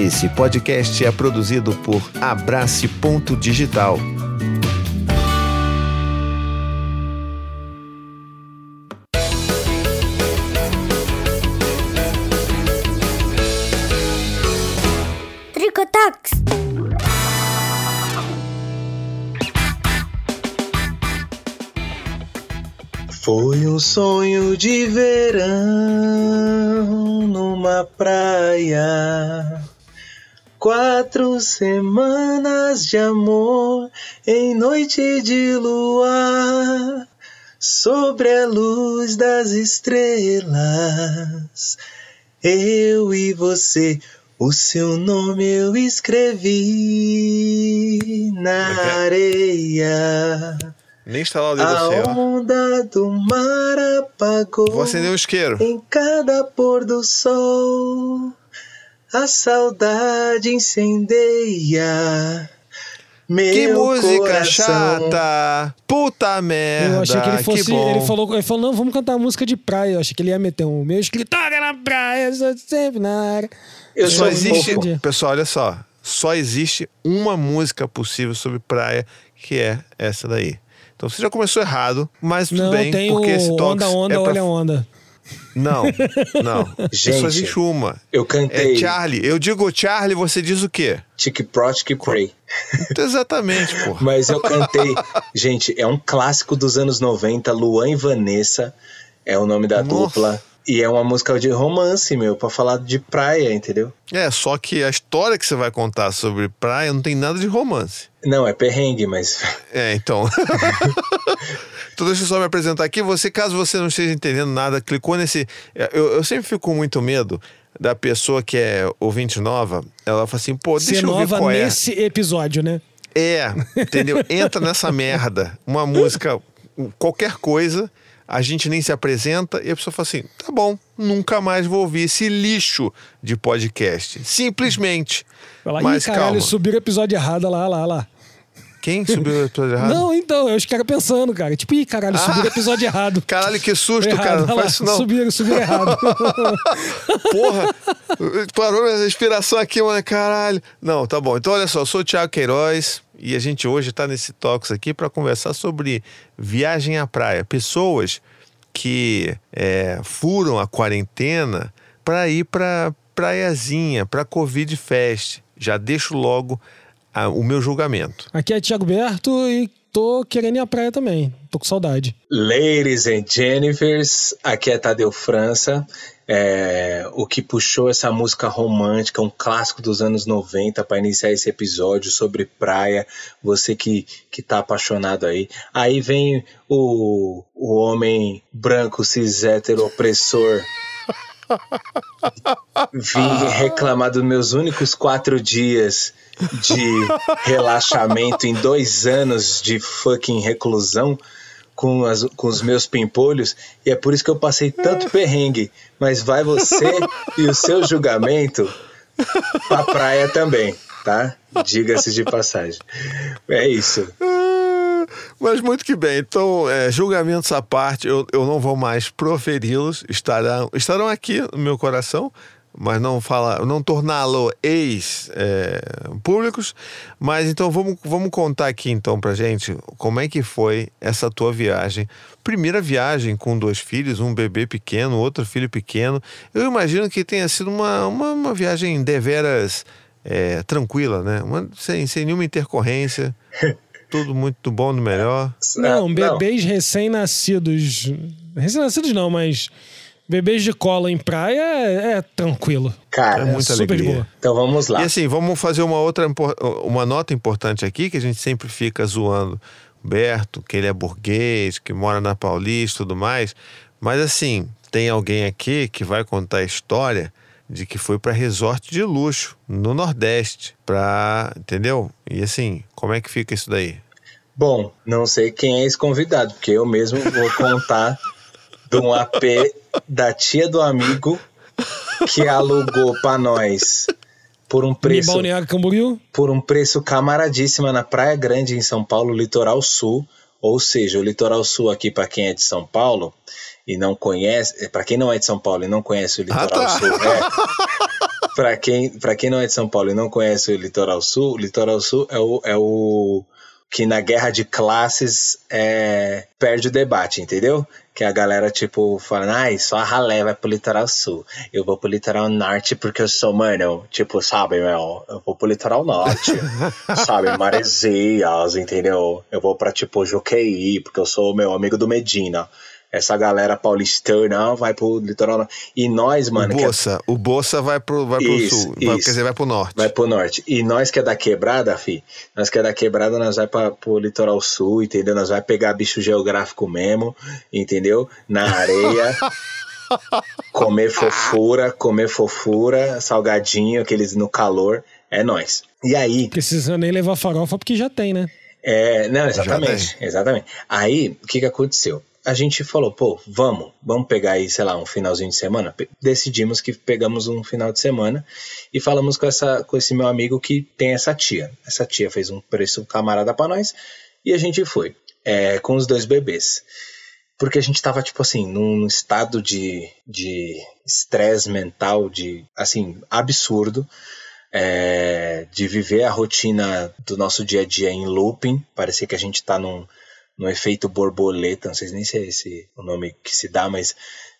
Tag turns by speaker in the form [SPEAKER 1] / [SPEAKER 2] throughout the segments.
[SPEAKER 1] Esse podcast é produzido por Abrace Ponto Digital.
[SPEAKER 2] Tricotax.
[SPEAKER 3] Foi um sonho de verão numa praia. Quatro semanas de amor em noite de luar, sobre a luz das estrelas. Eu e você, o seu nome eu escrevi na areia.
[SPEAKER 1] Nem instalar o dedo
[SPEAKER 3] A
[SPEAKER 1] assim, ó.
[SPEAKER 3] onda do mar apagou
[SPEAKER 1] Vou acender um isqueiro.
[SPEAKER 3] em cada pôr do sol. A saudade incendeia. Meu
[SPEAKER 1] Que música
[SPEAKER 3] coração.
[SPEAKER 1] chata! Puta merda!
[SPEAKER 4] Eu achei que ele fosse.
[SPEAKER 1] bom.
[SPEAKER 4] ele, falou, ele falou, não, vamos cantar música de praia. Eu achei que ele ia meter um meu escritório na praia, sou sempre na área.
[SPEAKER 3] Eu
[SPEAKER 1] Só
[SPEAKER 3] sou
[SPEAKER 1] existe.
[SPEAKER 4] Entendi.
[SPEAKER 1] Pessoal, olha só. Só existe uma música possível sobre praia, que é essa daí. Então você já começou errado, mas tudo
[SPEAKER 4] Não,
[SPEAKER 1] bem,
[SPEAKER 4] tem
[SPEAKER 1] porque
[SPEAKER 4] o
[SPEAKER 1] esse toque
[SPEAKER 4] Onda, Onda,
[SPEAKER 1] é pra...
[SPEAKER 4] Olha a Onda.
[SPEAKER 1] Não, não.
[SPEAKER 3] Gente,
[SPEAKER 1] Só existe uma.
[SPEAKER 3] Eu
[SPEAKER 1] É
[SPEAKER 3] cantei
[SPEAKER 1] Charlie. Eu digo Charlie, você diz o quê?
[SPEAKER 3] Tic Pro Tic Pray.
[SPEAKER 1] Exatamente, pô.
[SPEAKER 3] Mas eu cantei. Gente, é um clássico dos anos 90. Luan e Vanessa é o nome da
[SPEAKER 1] Nossa.
[SPEAKER 3] dupla. E é uma música de romance, meu, pra falar de praia, entendeu?
[SPEAKER 1] É, só que a história que você vai contar sobre praia não tem nada de romance.
[SPEAKER 3] Não, é perrengue, mas.
[SPEAKER 1] É, então. então deixa eu só me apresentar aqui. Você, caso você não esteja entendendo nada, clicou nesse. Eu, eu sempre fico com muito medo da pessoa que é ouvinte nova. Ela fala assim, pô, deixa
[SPEAKER 4] Ser
[SPEAKER 1] eu ver
[SPEAKER 4] nova
[SPEAKER 1] qual é.
[SPEAKER 4] nesse episódio, né?
[SPEAKER 1] É, entendeu? Entra nessa merda. Uma música, qualquer coisa, a gente nem se apresenta e a pessoa fala assim: tá bom, nunca mais vou ouvir esse lixo de podcast. Simplesmente.
[SPEAKER 4] Fala,
[SPEAKER 1] Mas
[SPEAKER 4] caralho,
[SPEAKER 1] calma.
[SPEAKER 4] subiram o episódio errado lá, lá, lá.
[SPEAKER 1] Quem subiu o episódio errado?
[SPEAKER 4] Não, então, eu caras pensando, cara. Tipo, ih, caralho, subiram o episódio errado.
[SPEAKER 1] Caralho, que susto,
[SPEAKER 4] Errado,
[SPEAKER 1] cara. Não
[SPEAKER 4] lá,
[SPEAKER 1] faz isso não.
[SPEAKER 4] Subiram, subiram errado.
[SPEAKER 1] Porra, parou minha respiração aqui, mano. Caralho. Não, tá bom. Então, olha só, eu sou o Thiago Queiroz e a gente hoje tá nesse Tox aqui para conversar sobre viagem à praia. Pessoas que é, furam a quarentena para ir pra praiazinha, pra Covid Fest. Já deixo logo ah, o meu julgamento.
[SPEAKER 4] Aqui é Thiago Berto e tô querendo ir à praia também. Tô com saudade.
[SPEAKER 3] Ladies and Jennifers, aqui é Tadeu França. É, o que puxou essa música romântica, um clássico dos anos 90, para iniciar esse episódio sobre praia. Você que, que tá apaixonado aí. Aí vem o, o homem branco, cis, hétero, opressor. Vim reclamar dos meus únicos quatro dias de relaxamento em dois anos de fucking reclusão com, as- com os meus pimpolhos e é por isso que eu passei tanto perrengue. Mas vai você e o seu julgamento pra praia também, tá? Diga-se de passagem. É isso.
[SPEAKER 1] Mas muito que bem. Então, é, julgamentos à parte, eu, eu não vou mais proferi-los. Estarão, estarão aqui no meu coração, mas não fala, não torná-lo ex-públicos. mas então vamos, vamos contar aqui então pra gente como é que foi essa tua viagem. Primeira viagem com dois filhos, um bebê pequeno, outro filho pequeno. Eu imagino que tenha sido uma, uma, uma viagem deveras é, tranquila, né? Uma- sem, sem nenhuma intercorrência. Tudo muito bom no melhor.
[SPEAKER 4] Não, bebês recém-nascidos. Recém-nascidos não, mas bebês de cola em praia é, é tranquilo.
[SPEAKER 3] Cara,
[SPEAKER 1] É muita
[SPEAKER 4] super de
[SPEAKER 1] alegria.
[SPEAKER 4] boa.
[SPEAKER 3] então vamos lá.
[SPEAKER 1] E assim, vamos fazer uma outra uma nota importante aqui, que a gente sempre fica zoando o Berto, que ele é burguês, que mora na Paulista e tudo mais. Mas assim, tem alguém aqui que vai contar a história de que foi para resort de luxo no Nordeste, pra, entendeu? E assim, como é que fica isso daí?
[SPEAKER 3] Bom, não sei quem é esse convidado, porque eu mesmo vou contar de um AP da tia do amigo que alugou pra nós por um
[SPEAKER 4] Em
[SPEAKER 3] preço
[SPEAKER 4] Balneário Camboriú,
[SPEAKER 3] por um preço camaradíssima na Praia Grande em São Paulo, Litoral Sul. Ou seja, o Litoral Sul aqui para quem é de São Paulo e não conhece, para quem não é de São Paulo e não conhece o Litoral
[SPEAKER 1] tá.
[SPEAKER 3] Sul, é, Para quem, pra quem não é de São Paulo e não conhece o Litoral Sul, o Litoral Sul é o, é o que na guerra de classes é, perde o debate, entendeu? Que a galera, tipo, fala, ai, só a ralé vai pro litoral sul. Eu vou pro litoral norte porque eu sou, mano, tipo, sabe, meu, eu vou pro litoral norte, sabe, Maresias, entendeu? Eu vou pra, tipo, Joqueí, porque eu sou meu amigo do Medina essa galera paulistana vai pro litoral. E nós, mano.
[SPEAKER 1] O Boça, é... o Boça vai pro, vai pro
[SPEAKER 3] isso,
[SPEAKER 1] sul. Vai, quer dizer, vai pro norte.
[SPEAKER 3] Vai pro norte. E nós que é da quebrada, fi, nós que é da quebrada, nós vai pra, pro litoral sul, entendeu? Nós vai pegar bicho geográfico mesmo, entendeu? Na areia. comer fofura, comer fofura, salgadinho, aqueles no calor. É nós. E aí.
[SPEAKER 4] Precisa nem levar farofa porque já tem, né?
[SPEAKER 3] É, não, exatamente. Exatamente. Aí, o que que aconteceu? A gente falou, pô, vamos, vamos pegar aí, sei lá, um finalzinho de semana. Decidimos que pegamos um final de semana e falamos com, essa, com esse meu amigo que tem essa tia. Essa tia fez um preço camarada para nós e a gente foi é, com os dois bebês. Porque a gente tava, tipo assim, num estado de estresse mental, de, assim, absurdo. É, de viver a rotina do nosso dia a dia em looping. Parecia que a gente tá num no efeito borboleta, não sei nem se é esse o nome que se dá, mas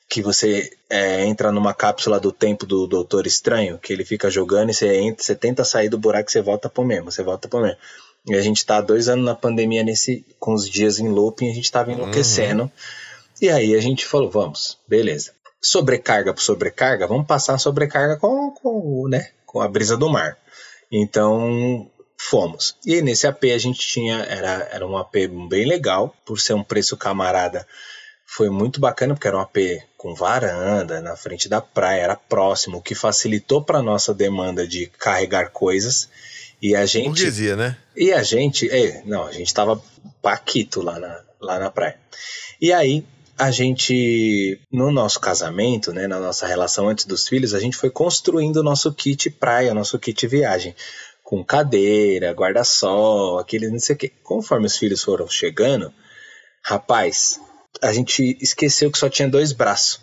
[SPEAKER 3] que você é, entra numa cápsula do tempo do Doutor Estranho, que ele fica jogando e você, entra, você tenta sair do buraco e você volta pro mesmo, você volta pro mesmo. E a gente tá há dois anos na pandemia nesse, com os dias em looping, a gente tava enlouquecendo. Uhum. E aí a gente falou, vamos, beleza. Sobrecarga por sobrecarga, vamos passar a sobrecarga com, com, né, com a brisa do mar. Então, fomos. E nesse AP a gente tinha, era, era um AP bem legal, por ser um preço camarada, foi muito bacana, porque era um AP com varanda, na frente da praia, era próximo, o que facilitou para nossa demanda de carregar coisas. E a gente.
[SPEAKER 1] Burguesia, né?
[SPEAKER 3] E a gente. É, não, a gente tava paquito lá na, lá na praia. E aí, a gente, no nosso casamento, né, na nossa relação antes dos filhos, a gente foi construindo o nosso kit praia, nosso kit viagem com cadeira, guarda-sol, aquele não sei o quê. Conforme os filhos foram chegando, rapaz, a gente esqueceu que só tinha dois braços.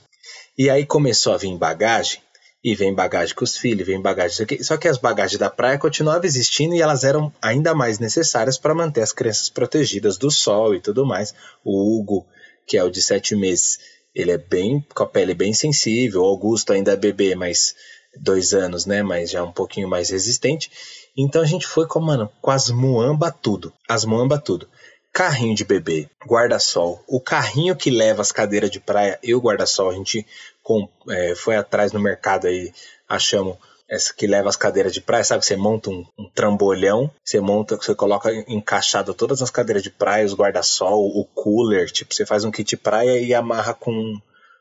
[SPEAKER 3] E aí começou a vir bagagem, e vem bagagem com os filhos, vem bagagem. Só que as bagagens da praia continuavam existindo e elas eram ainda mais necessárias para manter as crianças protegidas do sol e tudo mais. O Hugo, que é o de sete meses, ele é bem com a pele bem sensível. O Augusto ainda é bebê, mas dois anos, né? Mas já um pouquinho mais resistente. Então a gente foi com, mano, com as muamba tudo. As muamba tudo. Carrinho de bebê, guarda-sol, o carrinho que leva as cadeiras de praia e o guarda-sol, a gente com, é, foi atrás no mercado aí, achamos essa que leva as cadeiras de praia, sabe? Você monta um, um trambolhão, você monta, você coloca encaixado todas as cadeiras de praia, os guarda-sol, o cooler, tipo, você faz um kit praia e amarra com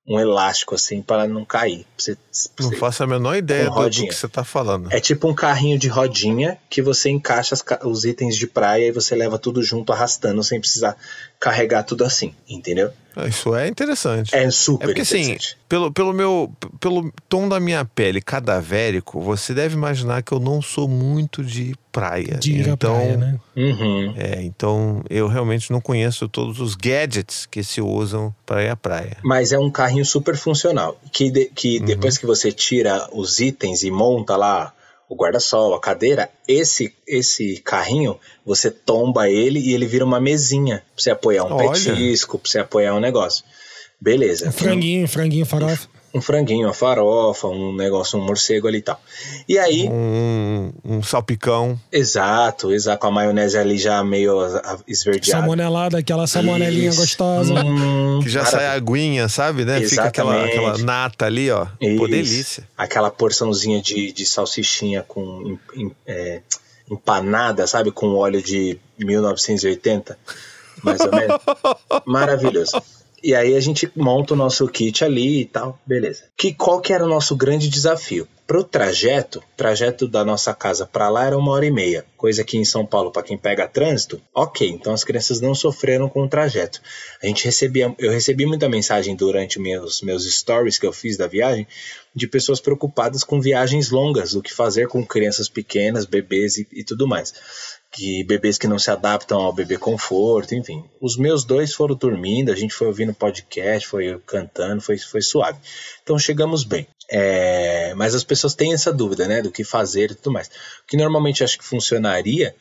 [SPEAKER 3] um elástico assim para não cair. Você,
[SPEAKER 1] não faço a menor ideia do, do, que você está falando.
[SPEAKER 3] É tipo um carrinho de rodinha que você encaixa as, os itens de praia e você leva tudo junto arrastando sem precisar carregar tudo assim, entendeu?
[SPEAKER 1] Ah, isso é interessante.
[SPEAKER 3] É super
[SPEAKER 1] é porque, assim,
[SPEAKER 3] interessante.
[SPEAKER 1] Assim, pelo, pelo meu pelo tom da minha pele cadavérico, você deve imaginar que eu não sou muito de praia.
[SPEAKER 4] De ir então, praia, né?
[SPEAKER 3] Uhum.
[SPEAKER 1] É, então eu realmente não conheço todos os gadgets que se usam para ir à praia.
[SPEAKER 3] Mas é um carrinho super funcional, que, de, que uhum. depois que você tira os itens e monta lá o guarda-sol, a cadeira, esse esse carrinho, você tomba ele e ele vira uma mesinha pra você apoiar um Olha. petisco, pra você apoiar um negócio. Beleza.
[SPEAKER 4] Um franguinho, franguinho farofa
[SPEAKER 3] um franguinho, uma farofa, um negócio, um morcego ali e tal. E aí.
[SPEAKER 1] Um, um salpicão.
[SPEAKER 3] Exato, exato, com a maionese ali já meio esverdeada.
[SPEAKER 4] Salmonelada, aquela salmonelinha Isso. gostosa.
[SPEAKER 1] Hum, que já sai a aguinha, sabe, né? Exatamente. Fica aquela, aquela nata ali, ó. Isso. Pô, delícia.
[SPEAKER 3] Aquela porçãozinha de, de salsichinha com. É, empanada, sabe? Com óleo de 1980, mais ou menos. Maravilhoso. E aí a gente monta o nosso kit ali e tal, beleza. Que qual que era o nosso grande desafio? Pro trajeto, trajeto da nossa casa para lá era uma hora e meia, coisa que em São Paulo para quem pega trânsito, ok. Então as crianças não sofreram com o trajeto. A gente recebia, eu recebi muita mensagem durante meus meus stories que eu fiz da viagem de pessoas preocupadas com viagens longas, o que fazer com crianças pequenas, bebês e, e tudo mais que bebês que não se adaptam ao bebê conforto, enfim. Os meus dois foram dormindo, a gente foi ouvindo podcast, foi cantando, foi, foi suave. Então chegamos bem. É, mas as pessoas têm essa dúvida, né, do que fazer e tudo mais. O que normalmente acho que funcionaria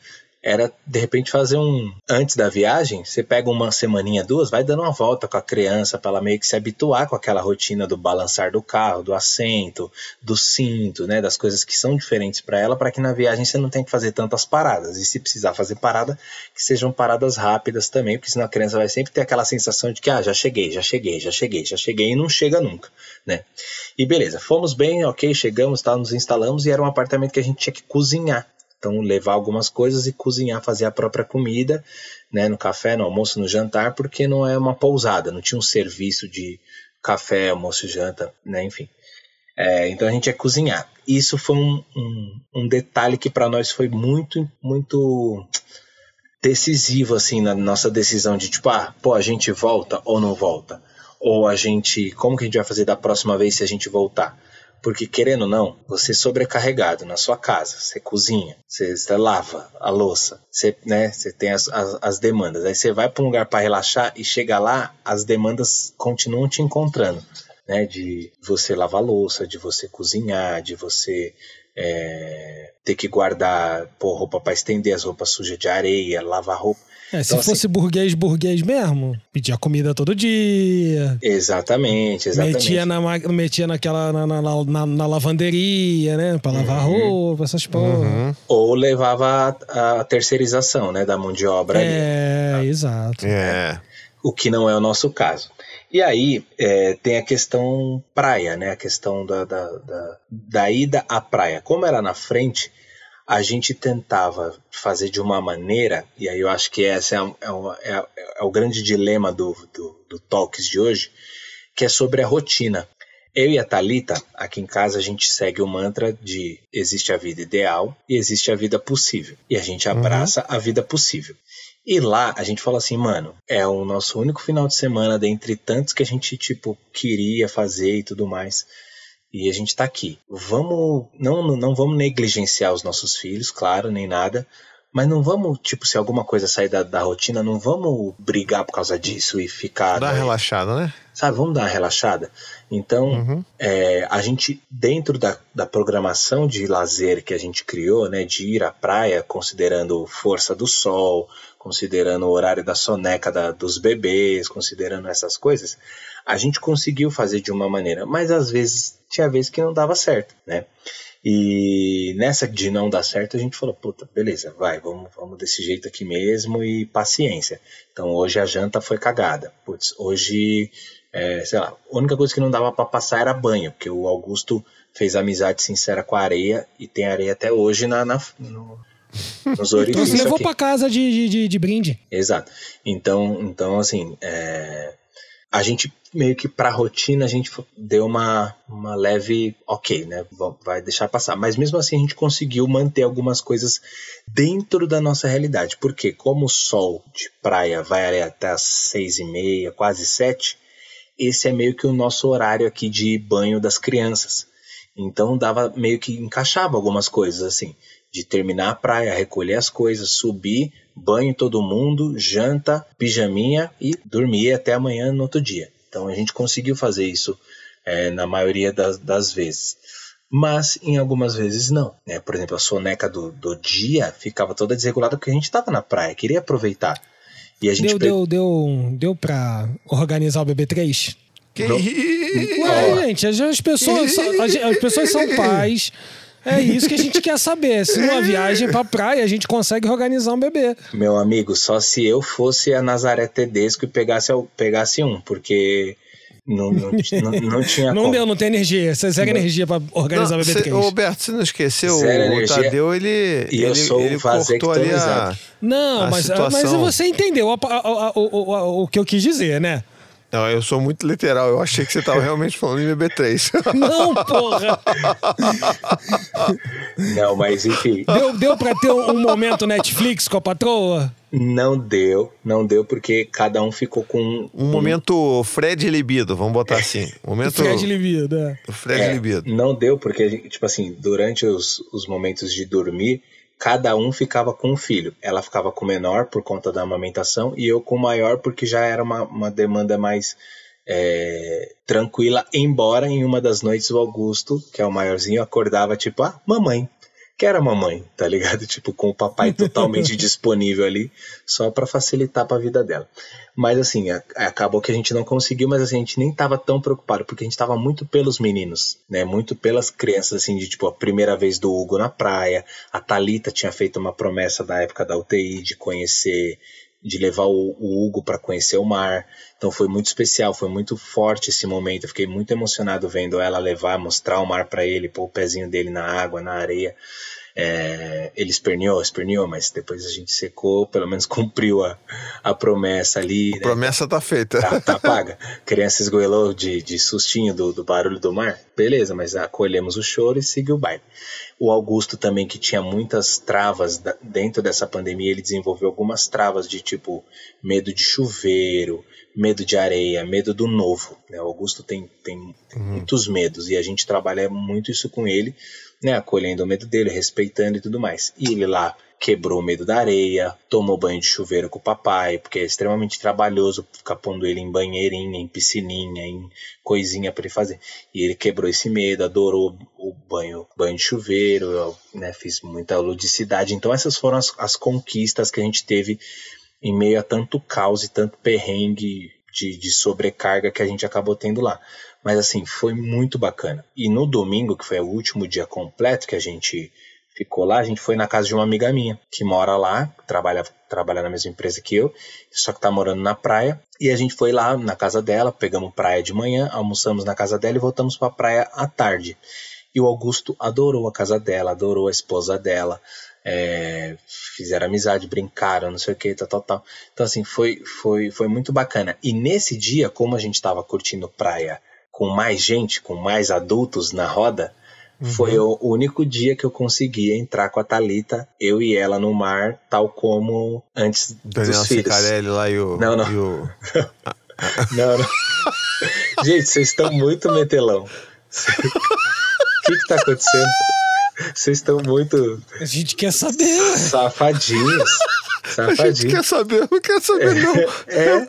[SPEAKER 3] era de repente fazer um antes da viagem, você pega uma semaninha, duas, vai dando uma volta com a criança para ela meio que se habituar com aquela rotina do balançar do carro, do assento, do cinto, né, das coisas que são diferentes para ela, para que na viagem você não tenha que fazer tantas paradas. E se precisar fazer parada, que sejam paradas rápidas também, porque senão a criança vai sempre ter aquela sensação de que ah, já cheguei, já cheguei, já cheguei, já cheguei e não chega nunca, né? E beleza, fomos bem, OK, chegamos, tá, nos instalamos e era um apartamento que a gente tinha que cozinhar. Então, levar algumas coisas e cozinhar, fazer a própria comida, né, no café, no almoço, no jantar, porque não é uma pousada, não tinha um serviço de café, almoço janta, né, enfim. É, então a gente ia cozinhar. Isso foi um, um, um detalhe que para nós foi muito, muito decisivo, assim, na nossa decisão de tipo, ah, pô, a gente volta ou não volta? Ou a gente, como que a gente vai fazer da próxima vez se a gente voltar? Porque, querendo ou não, você sobrecarregado na sua casa, você cozinha, você, você lava a louça, você, né, você tem as, as, as demandas. Aí você vai para um lugar para relaxar e chega lá, as demandas continuam te encontrando. Né, de você lavar louça, de você cozinhar, de você é, ter que guardar pô, roupa para estender as roupas sujas de areia, lavar roupa.
[SPEAKER 4] É, se então, fosse assim, burguês, burguês mesmo, pedia comida todo dia.
[SPEAKER 3] Exatamente, exatamente.
[SPEAKER 4] Metia, na, metia naquela, na, na, na, na lavanderia, né? Pra lavar uhum. roupa, essas porra. Uhum.
[SPEAKER 3] Ou levava a, a, terceirização, né? Da mão de obra
[SPEAKER 4] é,
[SPEAKER 3] ali.
[SPEAKER 4] É, exato.
[SPEAKER 1] É.
[SPEAKER 3] O que não é o nosso caso. E aí é, tem a questão praia, né? A questão da, da, da, da ida à praia. Como era na frente, a gente tentava fazer de uma maneira, e aí eu acho que esse é, é, é, é o grande dilema do, do, do Talks de hoje, que é sobre a rotina. Eu e a Talita, aqui em casa, a gente segue o mantra de existe a vida ideal e existe a vida possível. E a gente abraça uhum. a vida possível. E lá a gente fala assim, mano, é o nosso único final de semana dentre tantos que a gente, tipo, queria fazer e tudo mais e a gente está aqui. Vamos, não, não vamos negligenciar os nossos filhos, claro, nem nada, mas não vamos, tipo, se alguma coisa sair da, da rotina, não vamos brigar por causa disso e ficar.
[SPEAKER 1] Dar uma relaxada, né?
[SPEAKER 3] Sabe, vamos dar uma relaxada. Então, uhum. é, a gente, dentro da, da programação de lazer que a gente criou, né, de ir à praia, considerando força do sol, considerando o horário da soneca da, dos bebês, considerando essas coisas, a gente conseguiu fazer de uma maneira, mas às vezes tinha vezes que não dava certo, né? E nessa de não dar certo, a gente falou, puta, beleza, vai, vamos, vamos desse jeito aqui mesmo e paciência. Então hoje a janta foi cagada. Putz, hoje, é, sei lá, a única coisa que não dava para passar era banho, porque o Augusto fez amizade sincera com a areia e tem areia até hoje na, na no, nos orifícios.
[SPEAKER 4] Então você levou para casa de, de, de, brinde.
[SPEAKER 3] Exato. Então, então assim, é, a gente meio que para a rotina a gente deu uma, uma leve ok, né? Vai deixar passar. Mas mesmo assim a gente conseguiu manter algumas coisas dentro da nossa realidade. Porque como o sol de praia vai até as seis e meia, quase sete, esse é meio que o nosso horário aqui de banho das crianças. Então dava meio que encaixava algumas coisas assim, de terminar a praia, recolher as coisas, subir, banho todo mundo, janta, pijaminha e dormir até amanhã no outro dia. Então a gente conseguiu fazer isso é, na maioria das, das, vezes. Mas em algumas vezes não. Né? Por exemplo, a soneca do, do dia ficava toda desregulada porque a gente estava na praia, queria aproveitar.
[SPEAKER 4] E a gente deu, pre... deu, deu, deu para organizar o BB3?
[SPEAKER 1] Que...
[SPEAKER 4] Ué, gente, as pessoas, as pessoas são pais. É isso que a gente quer saber. Se numa viagem pra praia a gente consegue organizar um bebê.
[SPEAKER 3] Meu amigo, só se eu fosse a Nazaré Tedesco e pegasse, pegasse um, porque não, não, não, não tinha
[SPEAKER 4] Não como. deu, não tem energia. Você zero energia pra organizar não, o bebê cê,
[SPEAKER 1] Roberto, você não esqueceu? Zero o energia. Tadeu, ele,
[SPEAKER 3] e eu
[SPEAKER 1] ele,
[SPEAKER 3] sou
[SPEAKER 1] ele cortou ali a,
[SPEAKER 4] Não,
[SPEAKER 1] a
[SPEAKER 4] mas,
[SPEAKER 1] situação.
[SPEAKER 4] mas você entendeu a, a, o, o, o que eu quis dizer, né?
[SPEAKER 1] Não, eu sou muito literal. Eu achei que você estava realmente falando em BB3.
[SPEAKER 4] Não, porra!
[SPEAKER 3] Não, mas enfim.
[SPEAKER 4] Deu, deu pra ter um momento Netflix com a patroa?
[SPEAKER 3] Não deu, não deu porque cada um ficou com um,
[SPEAKER 1] um momento Fred Libido, vamos botar assim. Momento
[SPEAKER 4] Fred Libido, é.
[SPEAKER 1] Fred é, Libido.
[SPEAKER 3] Não deu porque tipo assim, durante os, os momentos de dormir, cada um ficava com um filho. Ela ficava com o menor por conta da amamentação e eu com o maior porque já era uma, uma demanda mais é, tranquila, embora em uma das noites o Augusto, que é o maiorzinho, acordava tipo, ah, mamãe que era mamãe, tá ligado? Tipo, com o papai totalmente disponível ali, só para facilitar para a vida dela. Mas assim, a, acabou que a gente não conseguiu, mas assim, a gente nem tava tão preocupado, porque a gente tava muito pelos meninos, né? Muito pelas crianças, assim, de tipo, a primeira vez do Hugo na praia, a Talita tinha feito uma promessa da época da UTI de conhecer de levar o, o Hugo para conhecer o mar. Então foi muito especial, foi muito forte esse momento. Eu fiquei muito emocionado vendo ela levar, mostrar o mar para ele, pôr o pezinho dele na água, na areia. É, ele esperneou, esperneou, mas depois a gente secou, pelo menos cumpriu a, a promessa ali. A né?
[SPEAKER 1] promessa tá feita.
[SPEAKER 3] Tá, tá paga. criança esgoelou de, de sustinho do, do barulho do mar. Beleza, mas acolhemos o choro e seguiu o baile. O Augusto também, que tinha muitas travas da, dentro dessa pandemia, ele desenvolveu algumas travas de tipo medo de chuveiro, medo de areia, medo do novo. Né? O Augusto tem, tem, tem uhum. muitos medos e a gente trabalha muito isso com ele né, acolhendo o medo dele, respeitando e tudo mais. E ele lá quebrou o medo da areia, tomou banho de chuveiro com o papai, porque é extremamente trabalhoso ficar pondo ele em banheirinha, em piscininha, em coisinha para ele fazer. E ele quebrou esse medo, adorou o banho, banho de chuveiro, eu, né, fiz muita ludicidade. Então essas foram as, as conquistas que a gente teve em meio a tanto caos e tanto perrengue de, de sobrecarga que a gente acabou tendo lá. Mas assim, foi muito bacana. E no domingo, que foi o último dia completo que a gente ficou lá, a gente foi na casa de uma amiga minha, que mora lá, trabalha, trabalha na mesma empresa que eu, só que tá morando na praia. E a gente foi lá na casa dela, pegamos praia de manhã, almoçamos na casa dela e voltamos pra praia à tarde. E o Augusto adorou a casa dela, adorou a esposa dela. É, fizeram amizade, brincaram, não sei o que, tal, tal, tal. Então, assim, foi, foi, foi muito bacana. E nesse dia, como a gente estava curtindo praia com mais gente, com mais adultos na roda, uhum. foi o único dia que eu consegui entrar com a Talita, eu e ela no mar, tal como antes Daniel dos filhos.
[SPEAKER 1] Cicarelli lá e o...
[SPEAKER 3] Não, não.
[SPEAKER 1] O...
[SPEAKER 3] não, não. gente, vocês estão muito metelão. O que que tá acontecendo? Vocês estão muito...
[SPEAKER 4] A gente quer saber.
[SPEAKER 3] Safadinhos.
[SPEAKER 1] Safadinho. A gente quer saber, não quer saber, não. É.
[SPEAKER 4] é.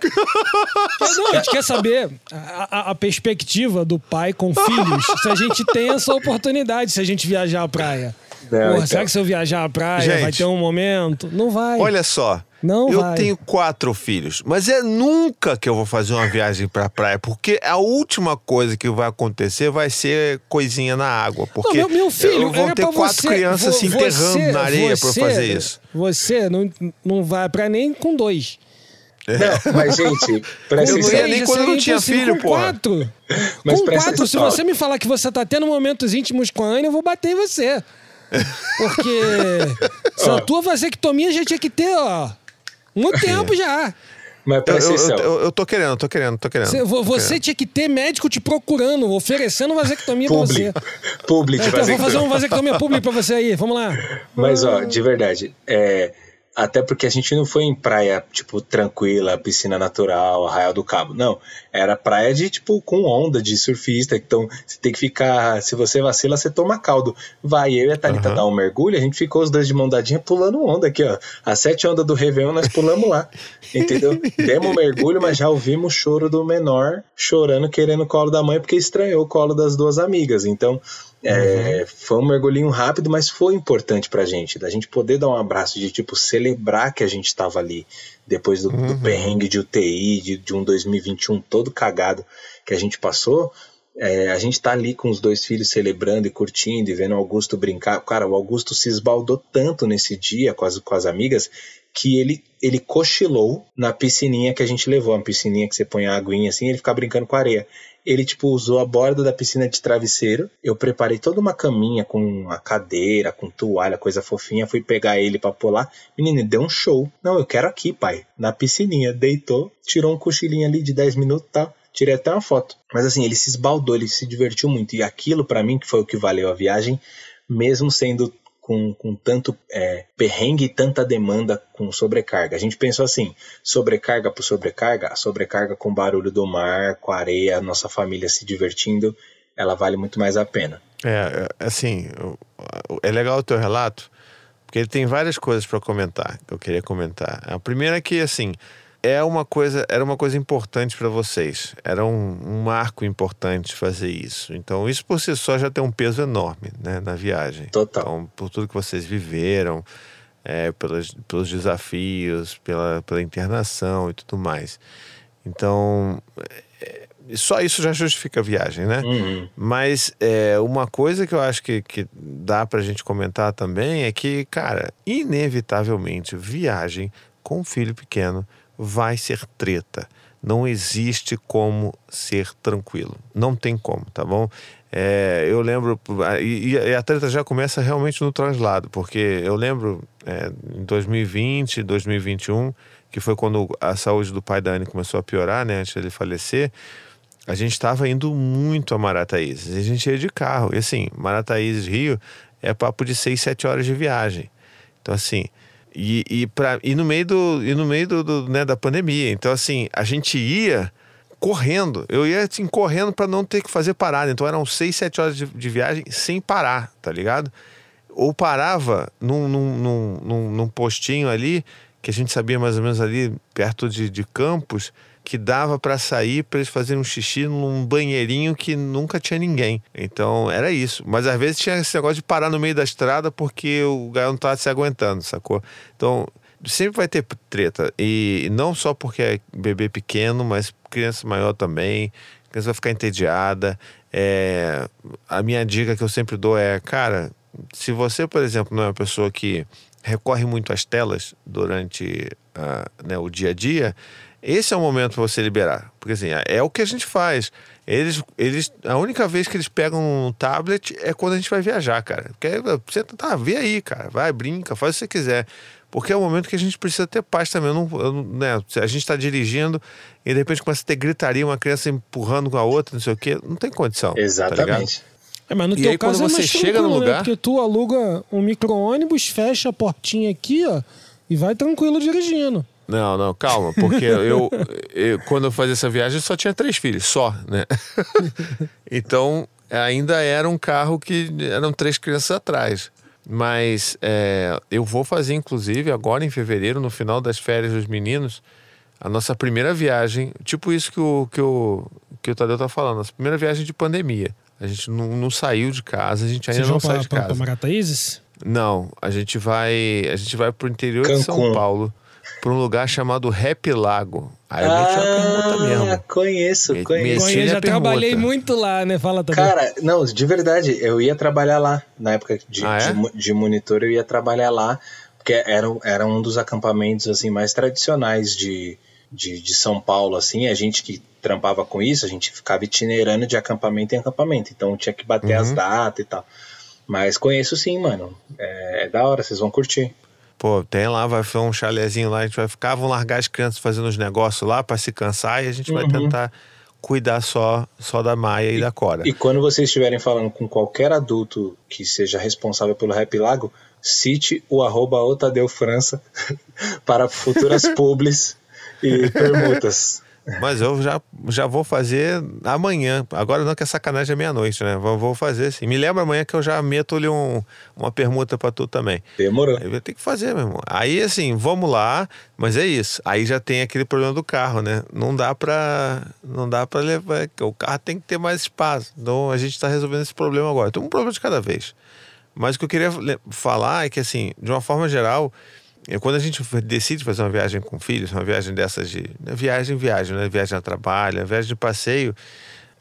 [SPEAKER 4] Não, a gente quer saber a, a, a, perspectiva do pai com filhos, se a gente tem essa oportunidade, se a gente viajar à praia. Não, Porra, então. será que se eu viajar à praia gente, vai ter um momento? Não vai.
[SPEAKER 1] Olha só, não eu vai. tenho quatro filhos, mas é nunca que eu vou fazer uma viagem pra praia, porque a última coisa que vai acontecer vai ser coisinha na água. Porque
[SPEAKER 4] não, meu, meu filho,
[SPEAKER 1] vão ter quatro você, crianças se enterrando você, na areia você, pra fazer isso.
[SPEAKER 4] Você não, não vai à praia nem com dois.
[SPEAKER 3] Não, mas gente, presta
[SPEAKER 1] Eu não ia nem quando eu não tinha filho,
[SPEAKER 4] pô. Quatro. Mas com quatro, se você me falar que você tá tendo momentos íntimos com a Anne, eu vou bater em você. Porque se a tua vasectomia já tinha que ter, ó, muito tempo já.
[SPEAKER 3] Mas presta
[SPEAKER 1] eu, eu, eu, tô querendo, tô querendo, tô querendo.
[SPEAKER 4] Você,
[SPEAKER 1] tô
[SPEAKER 4] você
[SPEAKER 1] querendo.
[SPEAKER 4] tinha que ter médico te procurando, oferecendo vasectomia
[SPEAKER 3] Publi.
[SPEAKER 4] pra você.
[SPEAKER 3] Publi de
[SPEAKER 4] então, vou fazer uma vasectomia pública pra você aí, vamos lá.
[SPEAKER 3] Mas, ó, de verdade, é, até porque a gente não foi em praia, tipo, tranquila, piscina natural, Arraial do Cabo. Não. Era praia de, tipo, com onda de surfista. Então, você tem que ficar. Se você vacila, você toma caldo. Vai, eu e a Thalita uhum. dar um mergulho, a gente ficou os dois de mão dadinha pulando onda aqui, ó. As sete ondas do Réveillon nós pulamos lá. Entendeu? Demos um mergulho, mas já ouvimos o choro do menor chorando, querendo o colo da mãe, porque estranhou o colo das duas amigas. Então, é, uhum. Foi um mergulhinho rápido, mas foi importante pra gente, da gente poder dar um abraço, de tipo, celebrar que a gente estava ali, depois do, uhum. do perrengue de UTI, de, de, um 2021 todo cagado que a gente passou. É, a gente tá ali com os dois filhos celebrando e curtindo e vendo o Augusto brincar. Cara, o Augusto se esbaldou tanto nesse dia com as, com as amigas que ele, ele cochilou na piscininha que a gente levou, uma piscininha que você põe a aguinha assim, ele fica brincando com a areia ele tipo usou a borda da piscina de travesseiro. Eu preparei toda uma caminha com uma cadeira, com toalha, coisa fofinha, fui pegar ele para pular. Menino, deu um show. Não, eu quero aqui, pai, na piscininha. Deitou, tirou um cochilinho ali de 10 minutos, tá? Tirei até uma foto. Mas assim, ele se esbaldou, ele se divertiu muito. E aquilo para mim que foi o que valeu a viagem, mesmo sendo com, com tanto é, perrengue e tanta demanda com sobrecarga. A gente pensou assim, sobrecarga por sobrecarga, sobrecarga com barulho do mar, com areia, nossa família se divertindo, ela vale muito mais a pena.
[SPEAKER 1] É, é assim, é legal o teu relato, porque ele tem várias coisas para comentar, que eu queria comentar. A primeira é que, assim, é uma coisa, era uma coisa importante para vocês. Era um, um, marco importante fazer isso. Então, isso por si só já tem um peso enorme né, na viagem.
[SPEAKER 3] Total.
[SPEAKER 1] Então, por tudo que vocês viveram, é, pelos, pelos desafios, pela, pela internação e tudo mais. Então, é, só isso já justifica a viagem, né?
[SPEAKER 3] Uhum.
[SPEAKER 1] Mas é, uma coisa que eu acho que, que dá pra gente comentar também é que, cara, inevitavelmente, viagem com um filho pequeno vai ser treta. Não existe como ser tranquilo. Não tem como, tá bom? É, eu lembro, e, e, a treta já começa realmente no translado, porque eu lembro é, em 2020, 2021, que foi quando a saúde do pai da começou a piorar, né, antes dele falecer, a gente estava indo muito a Marataízes. A gente ia de carro. E assim, Marataízes Rio é papo de 6, 7 horas de viagem. Então, assim, e, e, pra, e no meio, do, e no meio do, do né, da pandemia. Então, assim, a gente ia correndo. Eu ia assim, correndo para não ter que fazer parada. Então eram seis, sete horas de, de, viagem sem parar, tá ligado? Ou parava num, num, num, num, postinho ali, que a gente sabia mais ou menos ali, perto de, de Campos, que dava para sair para eles fazerem um xixi num banheirinho que nunca tinha ninguém. Então era isso. Mas às vezes tinha esse negócio de parar no meio da estrada porque o gaião não tava se aguentando, sacou? Então sempre vai ter treta. E não só porque é bebê pequeno, mas criança maior também. A criança vai ficar entediada. É, a minha dica que eu sempre dou é, cara, se você, por exemplo, não é uma pessoa que recorre muito às telas durante uh, né, o dia a dia, esse é o momento para você liberar. Porque assim, é o que a gente faz. Eles, eles, a única vez que eles pegam um tablet é quando a gente vai viajar, cara. Porque você tá, vê aí, cara. Vai, brinca, faz o que você quiser. Porque é o momento que a gente precisa ter paz também. Eu não, eu, né, a gente está dirigindo e de repente começa a ter gritaria, uma criança empurrando com a outra, não sei o quê. Não tem condição. Tá
[SPEAKER 3] Exatamente. Tá
[SPEAKER 4] é, mas no e teu aí, caso quando é você chega no né? lugar. Né? Porque tu aluga um micro-ônibus, fecha a portinha aqui, ó, e vai tranquilo dirigindo.
[SPEAKER 1] Não, não, calma, porque eu, eu, quando eu fazia essa viagem eu só tinha três filhos, só, né? então ainda era um carro que eram três crianças atrás. Mas é, eu vou fazer, inclusive, agora em fevereiro, no final das férias dos meninos, a nossa primeira viagem, tipo isso que o, que o, que o Tadeu tá falando, nossa primeira viagem de pandemia. A gente não, não saiu de casa, a gente ainda Vocês não saiu de casa. Para
[SPEAKER 4] Marataízes?
[SPEAKER 1] Não, a gente vai, a gente vai pro interior Cancun. de São Paulo para um lugar chamado Rap Lago. Aí eu ah, meti uma pergunta mesmo.
[SPEAKER 3] Conheço,
[SPEAKER 4] conheço. conheço já trabalhei muito lá, né? Fala também.
[SPEAKER 3] Cara, não, de verdade, eu ia trabalhar lá. Na época de, ah, é? de, de, monitor, eu ia trabalhar lá, porque era, era um dos acampamentos assim mais tradicionais de, de, de São Paulo. assim A gente que trampava com isso, a gente ficava itinerando de acampamento em acampamento. Então tinha que bater uhum. as datas e tal. Mas conheço sim, mano. É, é da hora, vocês vão curtir.
[SPEAKER 1] Pô, tem lá, vai fazer um chalezinho lá, a gente vai ficar, vão largar as crianças fazendo os negócios lá para se cansar e a gente uhum. vai tentar cuidar só só da Maia e, e, da Cora.
[SPEAKER 3] E quando vocês estiverem falando com qualquer adulto que seja responsável pelo Rap Lago, cite o arroba Otadeu França para futuras publis e permutas.
[SPEAKER 1] Mas eu já, já vou fazer amanhã. Agora não que é sacanagem é meia-noite, né? Vou, fazer assim. Me lembra amanhã que eu já meto-lhe um, uma permuta para tu também.
[SPEAKER 3] Demorou.
[SPEAKER 1] Aí vai ter que fazer, meu irmão. Aí assim, vamos lá, mas é isso. Aí já tem aquele problema do carro, né? Não dá pra. Não dá para levar. O carro tem que ter mais espaço. Então a gente está resolvendo esse problema agora. Tem um problema de cada vez. Mas o que eu queria falar é que, assim, de uma forma geral quando a gente decide fazer uma viagem com filhos, uma viagem dessas de. Né, viagem, viagem, né? Viagem a trabalho, viagem de passeio,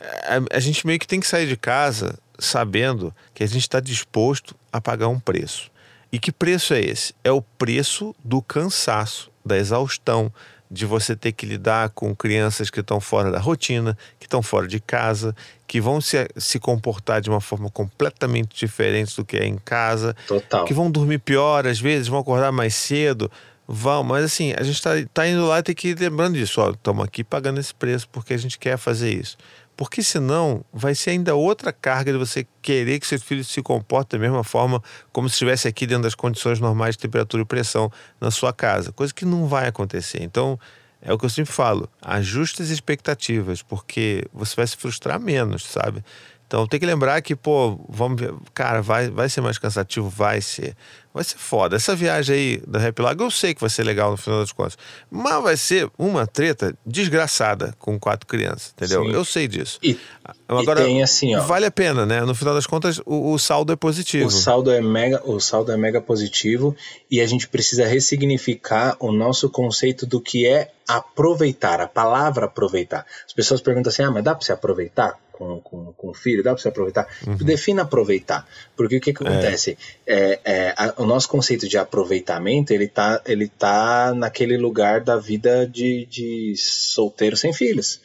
[SPEAKER 1] a, a gente meio que tem que sair de casa sabendo que a gente está disposto a pagar um preço. E que preço é esse? É o preço do cansaço, da exaustão, de você ter que lidar com crianças que estão fora da rotina, que estão fora de casa, que vão se, se comportar de uma forma completamente diferente do que é em casa,
[SPEAKER 3] Total.
[SPEAKER 1] que vão dormir pior às vezes, vão acordar mais cedo, vão, mas assim, a gente está tá indo lá e tem que ir lembrando disso, ó, estamos aqui pagando esse preço porque a gente quer fazer isso. Porque senão vai ser ainda outra carga de você querer que seu filho se comporte da mesma forma como se estivesse aqui dentro das condições normais de temperatura e pressão na sua casa, coisa que não vai acontecer. Então, é o que eu sempre falo, ajuste as expectativas, porque você vai se frustrar menos, sabe? Então tem que lembrar que, pô, vamos ver, cara, vai, vai ser mais cansativo, vai ser. Vai ser foda. Essa viagem aí da Happy Lago eu sei que vai ser legal no final das contas. Mas vai ser uma treta desgraçada com quatro crianças, entendeu? Sim. Eu sei disso.
[SPEAKER 3] E, Agora, e tem assim, ó.
[SPEAKER 1] Vale a pena, né? No final das contas, o, o, saldo é positivo.
[SPEAKER 3] O saldo é, mega, o saldo é mega positivo e a gente precisa ressignificar o nosso conceito do que é aproveitar, a palavra aproveitar. As pessoas perguntam assim: ah, mas dá para se aproveitar? Com, com, com o filho, dá para você aproveitar? Uhum. Defina aproveitar. Porque o que, que é. acontece? É. É, a, o nosso conceito de aproveitamento, ele tá, ele tá naquele lugar da vida de, de solteiro sem filhos.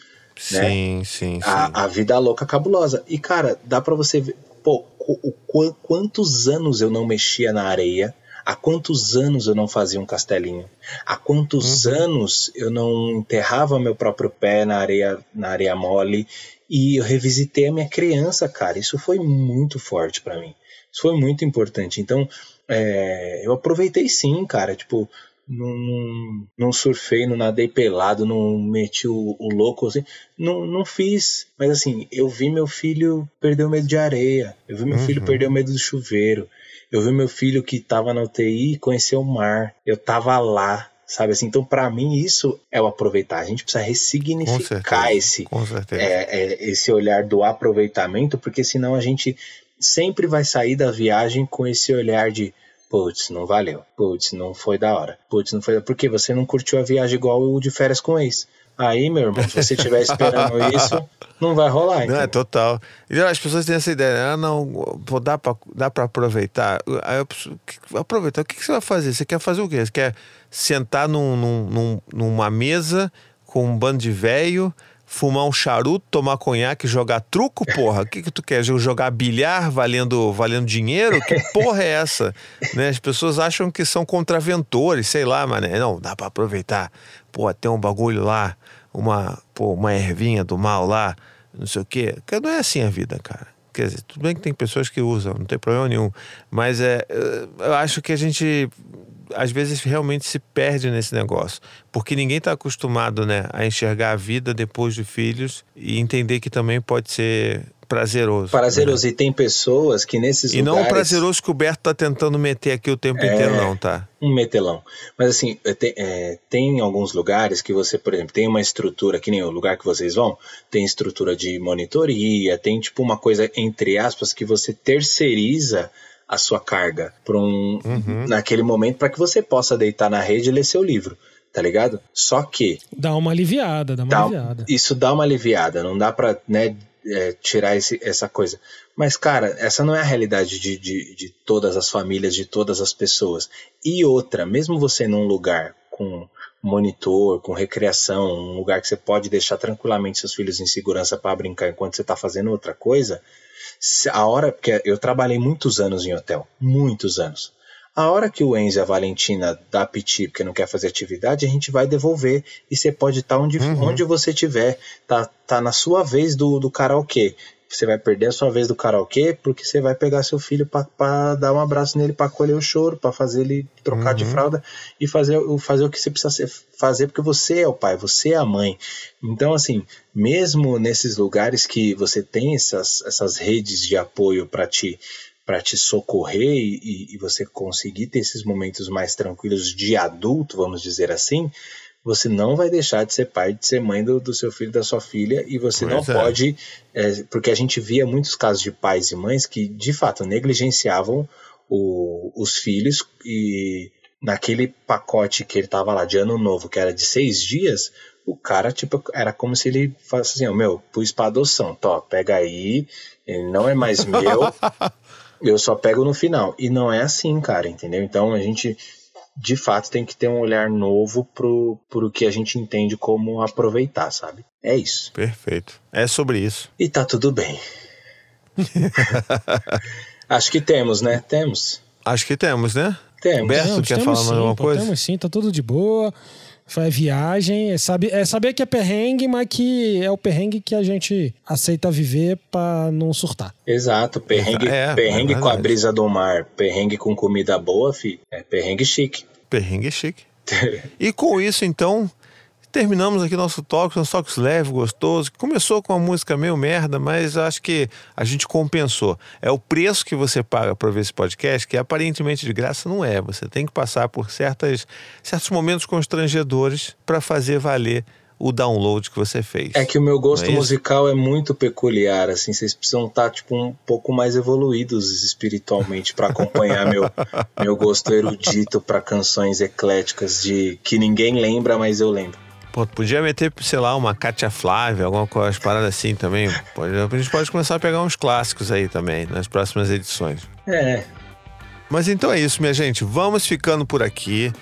[SPEAKER 1] Né? Sim, sim, sim.
[SPEAKER 3] A, a vida louca cabulosa. E, cara, dá para você ver, pô, o, o, quantos anos eu não mexia na areia, Há quantos anos eu não fazia um castelinho? Há quantos uhum. anos eu não enterrava meu próprio pé na areia, na areia mole e eu revisitei a minha criança, cara. Isso foi muito forte para mim. Isso foi muito importante. Então, é, eu aproveitei sim, cara. Tipo, não, não, não, surfei, não nadei pelado, não meti o, o, louco, assim. Não, não fiz. Mas assim, eu vi meu filho perder o medo de areia. Eu vi meu uhum. filho perder o medo do chuveiro. Eu vi meu filho que estava na UTI conhecer o mar. Eu tava lá sabe assim? Então, para mim, isso é o aproveitar. A gente precisa ressignificar esse, é, é, esse olhar do aproveitamento, porque senão a gente sempre vai sair da viagem com esse olhar de putz, não valeu, putz, não foi da hora, putz, não foi da... Porque você não curtiu a viagem igual o de férias com ex. Aí, meu irmão, se você estiver esperando isso, não vai rolar.
[SPEAKER 1] Não, é total. E as pessoas têm essa ideia, né? ah, não, pô, dá pra, dá pra aproveitar. Aí eu preciso, aproveitar, o que, que você vai fazer? Você quer fazer o quê? Você quer sentar num, num, numa mesa com um bando de velho, fumar um charuto, tomar conhaque, jogar truco, porra? O que, que tu quer? Jogar bilhar valendo, valendo dinheiro? Que porra é essa? né? As pessoas acham que são contraventores, sei lá, mas não, dá pra aproveitar. Pô, tem um bagulho lá uma, pô, uma ervinha do mal lá, não sei o quê. Não é assim a vida, cara. Quer dizer, tudo bem que tem pessoas que usam, não tem problema nenhum. Mas é, eu acho que a gente às vezes realmente se perde nesse negócio. Porque ninguém está acostumado né, a enxergar a vida depois de filhos e entender que também pode ser prazeroso.
[SPEAKER 3] Prazeroso. Né? E tem pessoas que nesses
[SPEAKER 1] e
[SPEAKER 3] lugares...
[SPEAKER 1] não o prazeroso que o Berto tá tentando meter aqui o tempo é... inteiro, não, tá?
[SPEAKER 3] Um metelão. Mas assim, é, tem, é, tem alguns lugares que você, por exemplo, tem uma estrutura, que nem o lugar que vocês vão, tem estrutura de monitoria, tem tipo uma coisa, entre aspas, que você terceiriza a sua carga para um uhum. naquele momento para que você possa deitar na rede e ler seu livro tá ligado? Só que.
[SPEAKER 4] Dá uma aliviada, dá uma dá, aliviada.
[SPEAKER 3] Isso dá uma aliviada, não dá pra né, é, tirar esse, essa coisa. Mas, cara, essa não é a realidade de, de, de todas as famílias, de todas as pessoas. E outra, mesmo você num lugar com monitor, com recreação, um lugar que você pode deixar tranquilamente seus filhos em segurança para brincar enquanto você está fazendo outra coisa, a hora, porque eu trabalhei muitos anos em hotel, muitos anos. A hora que o Enzo e a Valentina dá piti porque não quer fazer atividade, a gente vai devolver e você pode estar tá onde, uhum. onde você estiver. Tá, tá na sua vez do, do karaokê. Você vai perder a sua vez do karaokê porque você vai pegar seu filho para dar um abraço nele, para colher o choro, para fazer ele trocar uhum. de fralda e fazer, fazer o que você precisa fazer, porque você é o pai, você é a mãe. Então, assim, mesmo nesses lugares que você tem essas, essas redes de apoio para te para te socorrer e, e, você conseguir ter esses momentos mais tranquilos de adulto, vamos dizer assim, você não vai deixar de ser pai, de ser mãe do, do seu filho, da sua filha, e você pois não é. pode, é, porque a gente via muitos casos de pais e mães que de fato negligenciavam o, os filhos e naquele pacote que ele tava lá de ano novo, que era de seis dias, o cara, tipo, era como se ele falasse assim, oh, meu, pus pra adoção, tó, pega aí, ele não é mais meu, eu só pego no final. E não é assim, cara, entendeu? Então a gente de fato tem que ter um olhar novo pro, pro que a gente entende como aproveitar, sabe? É isso.
[SPEAKER 1] Perfeito. É sobre isso.
[SPEAKER 3] E tá tudo bem. Acho que temos, né? Temos.
[SPEAKER 1] Acho que temos, né?
[SPEAKER 3] Temos.
[SPEAKER 1] Berto,
[SPEAKER 4] temos,
[SPEAKER 1] quer falar mais alguma coisa?
[SPEAKER 4] Temos sim, tá tudo de boa. Foi viagem, é saber, é saber que é perrengue, mas que é o perrengue que a gente aceita viver para não surtar.
[SPEAKER 3] Exato, perrengue, é, perrengue é com a brisa do mar, perrengue com comida boa, fi, é perrengue chique.
[SPEAKER 1] Perrengue chique. e com isso, então, terminamos aqui nosso talk, um toques leve, gostoso. Começou com uma música meio merda, mas acho que a gente compensou. É o preço que você paga para ver esse podcast, que aparentemente de graça não é. Você tem que passar por certas, certos momentos constrangedores para fazer valer o download que você fez.
[SPEAKER 3] É que o meu gosto é musical é muito peculiar, assim, vocês precisam estar tá, tipo um pouco mais evoluídos espiritualmente para acompanhar meu meu gosto erudito para canções ecléticas de que ninguém lembra, mas eu lembro.
[SPEAKER 1] Pô, podia meter, sei lá, uma Katia Flávia, alguma coisa, parada assim também. Pode, a gente pode começar a pegar uns clássicos aí também, nas próximas edições.
[SPEAKER 3] É.
[SPEAKER 1] Mas então é isso, minha gente. Vamos ficando por aqui.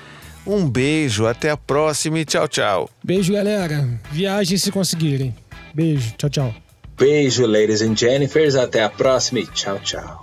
[SPEAKER 1] Um beijo, até a próxima e tchau, tchau.
[SPEAKER 4] Beijo, galera. Viagem se conseguirem. Beijo, tchau, tchau.
[SPEAKER 3] Beijo, ladies and Jennifers. Até a próxima e tchau, tchau.